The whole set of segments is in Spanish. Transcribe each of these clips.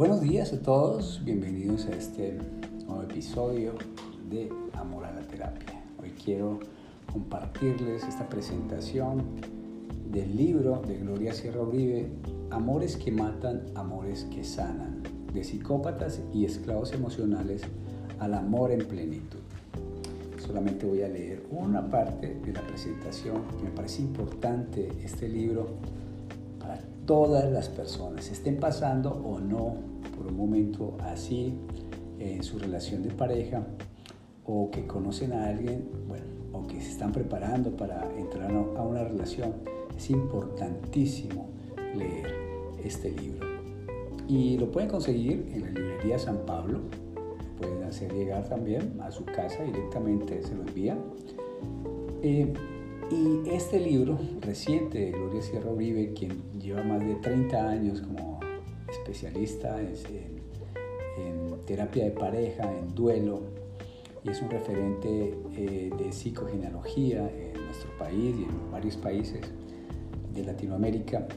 Buenos días a todos, bienvenidos a este nuevo episodio de Amor a la Terapia. Hoy quiero compartirles esta presentación del libro de Gloria Sierra Uribe, Amores que matan, amores que sanan, de psicópatas y esclavos emocionales al amor en plenitud. Solamente voy a leer una parte de la presentación que me parece importante este libro para todas las personas, estén pasando o no por un momento así en su relación de pareja o que conocen a alguien, bueno, o que se están preparando para entrar a una relación. Es importantísimo leer este libro. Y lo pueden conseguir en la librería San Pablo, pueden hacer llegar también a su casa directamente, se lo envían. Eh, y este libro reciente de Gloria Sierra Uribe, quien lleva más de 30 años como especialista en, terapia de pareja, en duelo, y es un referente eh, de psicogenealogía en nuestro país y en varios países de Latinoamérica.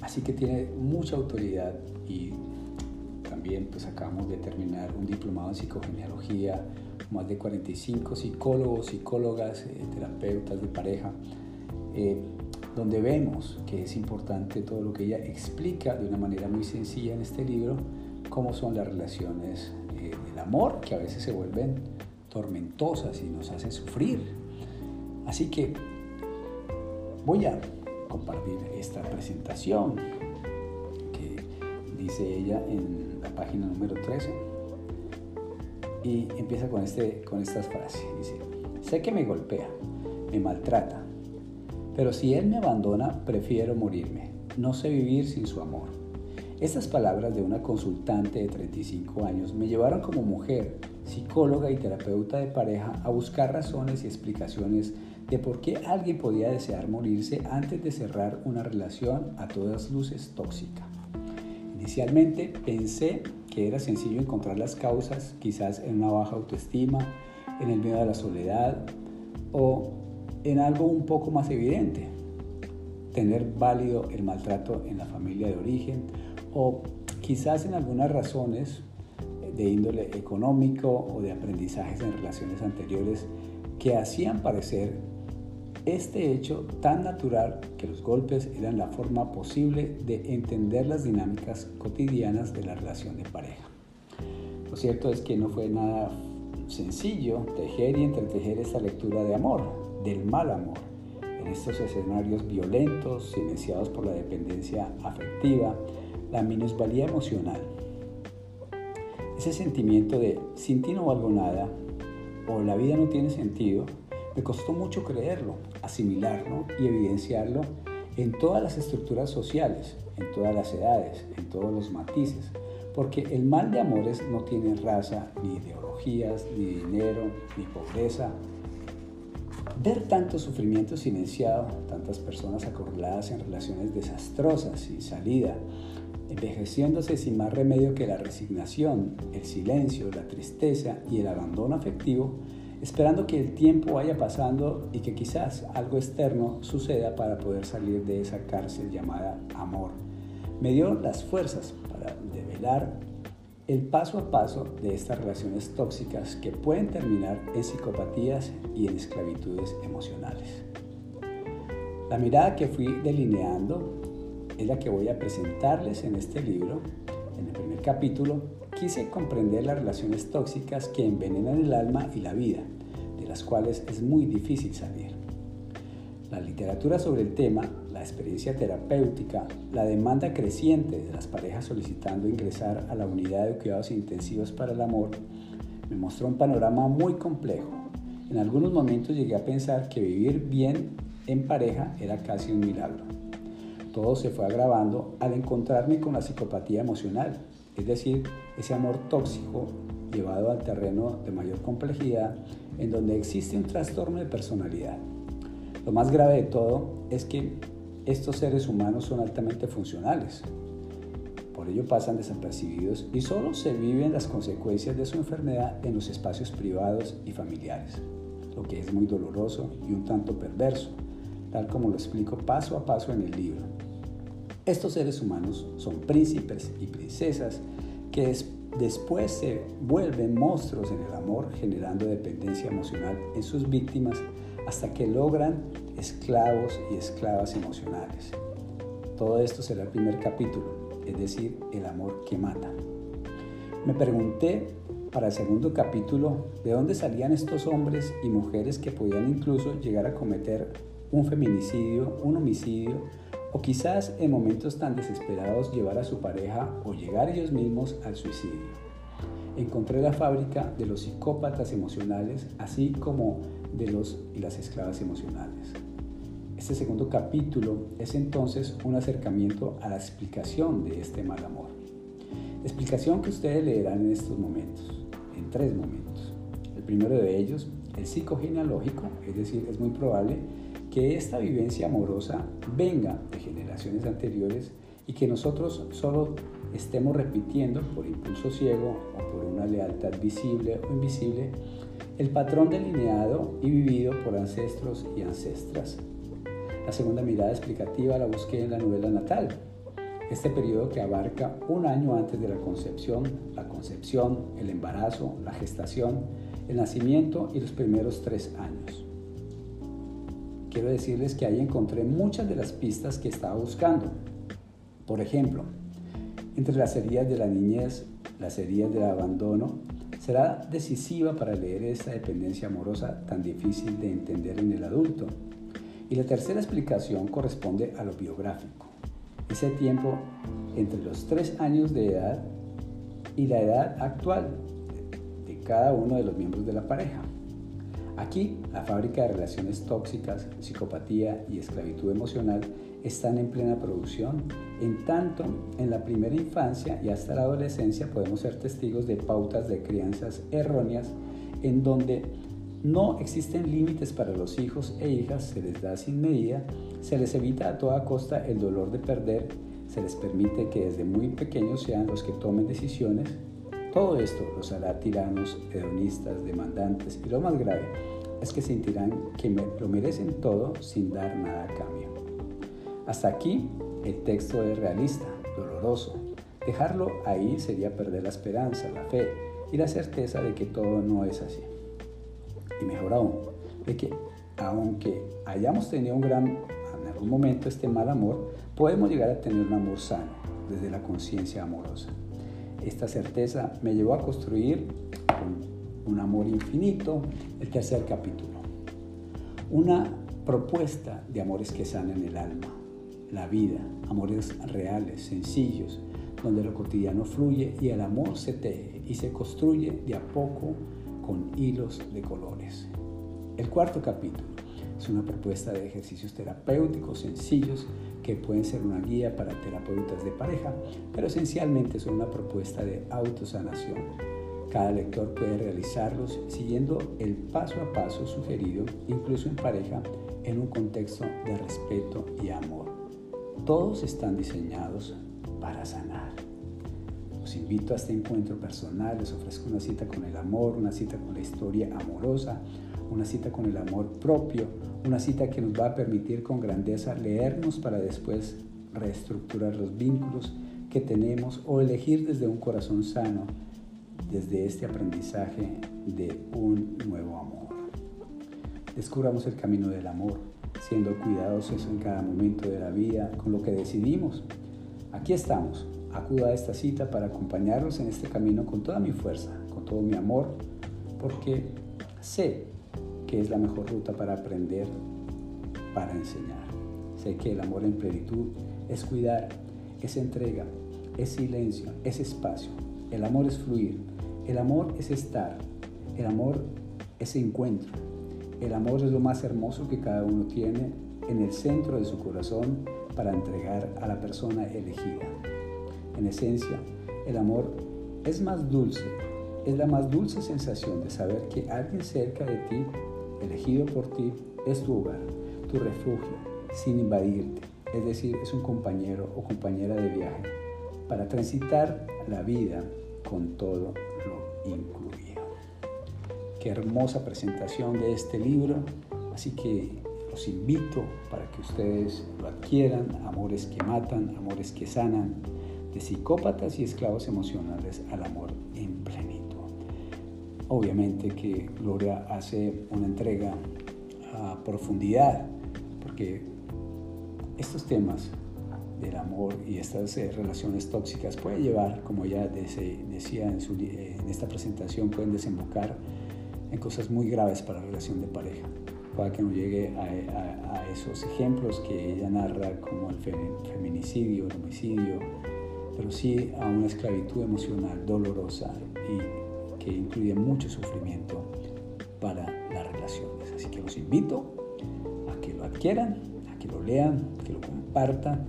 Así que tiene mucha autoridad y también pues acabamos de terminar un diplomado en psicogenealogía, más de 45 psicólogos, psicólogas, eh, terapeutas de pareja, eh, donde vemos que es importante todo lo que ella explica de una manera muy sencilla en este libro, cómo son las relaciones eh, del amor, que a veces se vuelven tormentosas y nos hacen sufrir. Así que voy a compartir esta presentación que dice ella en la página número 13, y empieza con, este, con estas frases. Dice, sé que me golpea, me maltrata, pero si él me abandona, prefiero morirme. No sé vivir sin su amor. Estas palabras de una consultante de 35 años me llevaron como mujer, psicóloga y terapeuta de pareja a buscar razones y explicaciones de por qué alguien podía desear morirse antes de cerrar una relación a todas luces tóxica. Inicialmente pensé que era sencillo encontrar las causas, quizás en una baja autoestima, en el miedo a la soledad o en algo un poco más evidente, tener válido el maltrato en la familia de origen o quizás en algunas razones de índole económico o de aprendizajes en relaciones anteriores que hacían parecer este hecho tan natural que los golpes eran la forma posible de entender las dinámicas cotidianas de la relación de pareja. Lo cierto es que no fue nada sencillo tejer y entretejer esta lectura de amor, del mal amor, en estos escenarios violentos, silenciados por la dependencia afectiva, la minusvalía emocional. Ese sentimiento de sin ti no valgo nada o la vida no tiene sentido me costó mucho creerlo, asimilarlo y evidenciarlo en todas las estructuras sociales, en todas las edades, en todos los matices, porque el mal de amores no tiene raza, ni ideologías, ni dinero, ni pobreza. Ver tanto sufrimiento silenciado, tantas personas acorraladas en relaciones desastrosas, sin salida, envejeciéndose sin más remedio que la resignación, el silencio, la tristeza y el abandono afectivo, esperando que el tiempo vaya pasando y que quizás algo externo suceda para poder salir de esa cárcel llamada amor. Me dio las fuerzas para develar el paso a paso de estas relaciones tóxicas que pueden terminar en psicopatías y en esclavitudes emocionales. La mirada que fui delineando es la que voy a presentarles en este libro. En el primer capítulo quise comprender las relaciones tóxicas que envenenan el alma y la vida, de las cuales es muy difícil salir. La literatura sobre el tema, la experiencia terapéutica, la demanda creciente de las parejas solicitando ingresar a la unidad de cuidados intensivos para el amor, me mostró un panorama muy complejo. En algunos momentos llegué a pensar que vivir bien en pareja era casi un milagro. Todo se fue agravando al encontrarme con la psicopatía emocional, es decir, ese amor tóxico llevado al terreno de mayor complejidad en donde existe un trastorno de personalidad. Lo más grave de todo es que estos seres humanos son altamente funcionales. Por ello pasan desapercibidos y solo se viven las consecuencias de su enfermedad en los espacios privados y familiares, lo que es muy doloroso y un tanto perverso, tal como lo explico paso a paso en el libro. Estos seres humanos son príncipes y princesas que después se vuelven monstruos en el amor, generando dependencia emocional en sus víctimas hasta que logran esclavos y esclavas emocionales. Todo esto será el primer capítulo, es decir, el amor que mata. Me pregunté para el segundo capítulo de dónde salían estos hombres y mujeres que podían incluso llegar a cometer un feminicidio, un homicidio o quizás en momentos tan desesperados llevar a su pareja o llegar ellos mismos al suicidio. Encontré la fábrica de los psicópatas emocionales, así como de los y las esclavas emocionales. Este segundo capítulo es entonces un acercamiento a la explicación de este mal amor. Explicación que ustedes leerán en estos momentos, en tres momentos. El primero de ellos, el psicogenealógico, es decir, es muy probable que esta vivencia amorosa venga de generaciones anteriores y que nosotros solo estemos repitiendo por impulso ciego o por una lealtad visible o invisible el patrón delineado y vivido por ancestros y ancestras la segunda mirada explicativa la busqué en la novela natal, este periodo que abarca un año antes de la concepción, la concepción, el embarazo, la gestación, el nacimiento y los primeros tres años. Quiero decirles que ahí encontré muchas de las pistas que estaba buscando. Por ejemplo, entre las heridas de la niñez, las heridas del abandono, será decisiva para leer esta dependencia amorosa tan difícil de entender en el adulto y la tercera explicación corresponde a lo biográfico. Ese tiempo entre los tres años de edad y la edad actual de cada uno de los miembros de la pareja. Aquí, la fábrica de relaciones tóxicas, psicopatía y esclavitud emocional están en plena producción, en tanto en la primera infancia y hasta la adolescencia podemos ser testigos de pautas de crianzas erróneas en donde no existen límites para los hijos e hijas, se les da sin medida, se les evita a toda costa el dolor de perder, se les permite que desde muy pequeños sean los que tomen decisiones. Todo esto los hará tiranos, hedonistas, demandantes y lo más grave es que sentirán que lo merecen todo sin dar nada a cambio. Hasta aquí el texto es realista, doloroso. Dejarlo ahí sería perder la esperanza, la fe y la certeza de que todo no es así y mejor aún, de que aunque hayamos tenido un gran, en algún momento este mal amor, podemos llegar a tener un amor sano desde la conciencia amorosa. Esta certeza me llevó a construir un amor infinito el tercer capítulo. Una propuesta de amores que sanan el alma, la vida, amores reales, sencillos, donde lo cotidiano fluye y el amor se teje y se construye de a poco con hilos de colores. El cuarto capítulo es una propuesta de ejercicios terapéuticos sencillos que pueden ser una guía para terapeutas de pareja, pero esencialmente son una propuesta de autosanación. Cada lector puede realizarlos siguiendo el paso a paso sugerido, incluso en pareja, en un contexto de respeto y amor. Todos están diseñados para sanar. Los invito a este encuentro personal, les ofrezco una cita con el amor, una cita con la historia amorosa, una cita con el amor propio, una cita que nos va a permitir con grandeza leernos para después reestructurar los vínculos que tenemos o elegir desde un corazón sano, desde este aprendizaje de un nuevo amor. Descubramos el camino del amor, siendo cuidadosos en cada momento de la vida con lo que decidimos. Aquí estamos, acuda a esta cita para acompañarlos en este camino con toda mi fuerza, con todo mi amor, porque sé que es la mejor ruta para aprender, para enseñar. Sé que el amor en plenitud es cuidar, es entrega, es silencio, es espacio. El amor es fluir, el amor es estar, el amor es encuentro. El amor es lo más hermoso que cada uno tiene en el centro de su corazón para entregar a la persona elegida. En esencia, el amor es más dulce, es la más dulce sensación de saber que alguien cerca de ti, elegido por ti, es tu hogar, tu refugio, sin invadirte. Es decir, es un compañero o compañera de viaje para transitar la vida con todo lo incluido. Qué hermosa presentación de este libro, así que los invito para que ustedes lo adquieran, amores que matan, amores que sanan de psicópatas y esclavos emocionales al amor en plenitud. Obviamente que Gloria hace una entrega a profundidad, porque estos temas del amor y estas eh, relaciones tóxicas pueden llevar, como ya decía en, en, esta presentación, pueden desembocar en cosas muy graves para la relación de pareja. Para que no llegue a, a, esos ejemplos que ella narra como el feminicidio, el homicidio, pero sí a una esclavitud emocional dolorosa y que incluye mucho sufrimiento para las relaciones. Así que los invito a que lo adquieran, a que lo lean, que lo compartan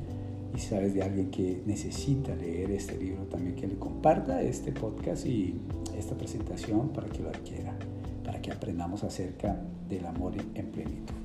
y sabes de alguien que necesita leer este libro, también que le comparta este podcast y esta presentación para que lo adquiera, para que aprendamos acerca del amor en plenitud.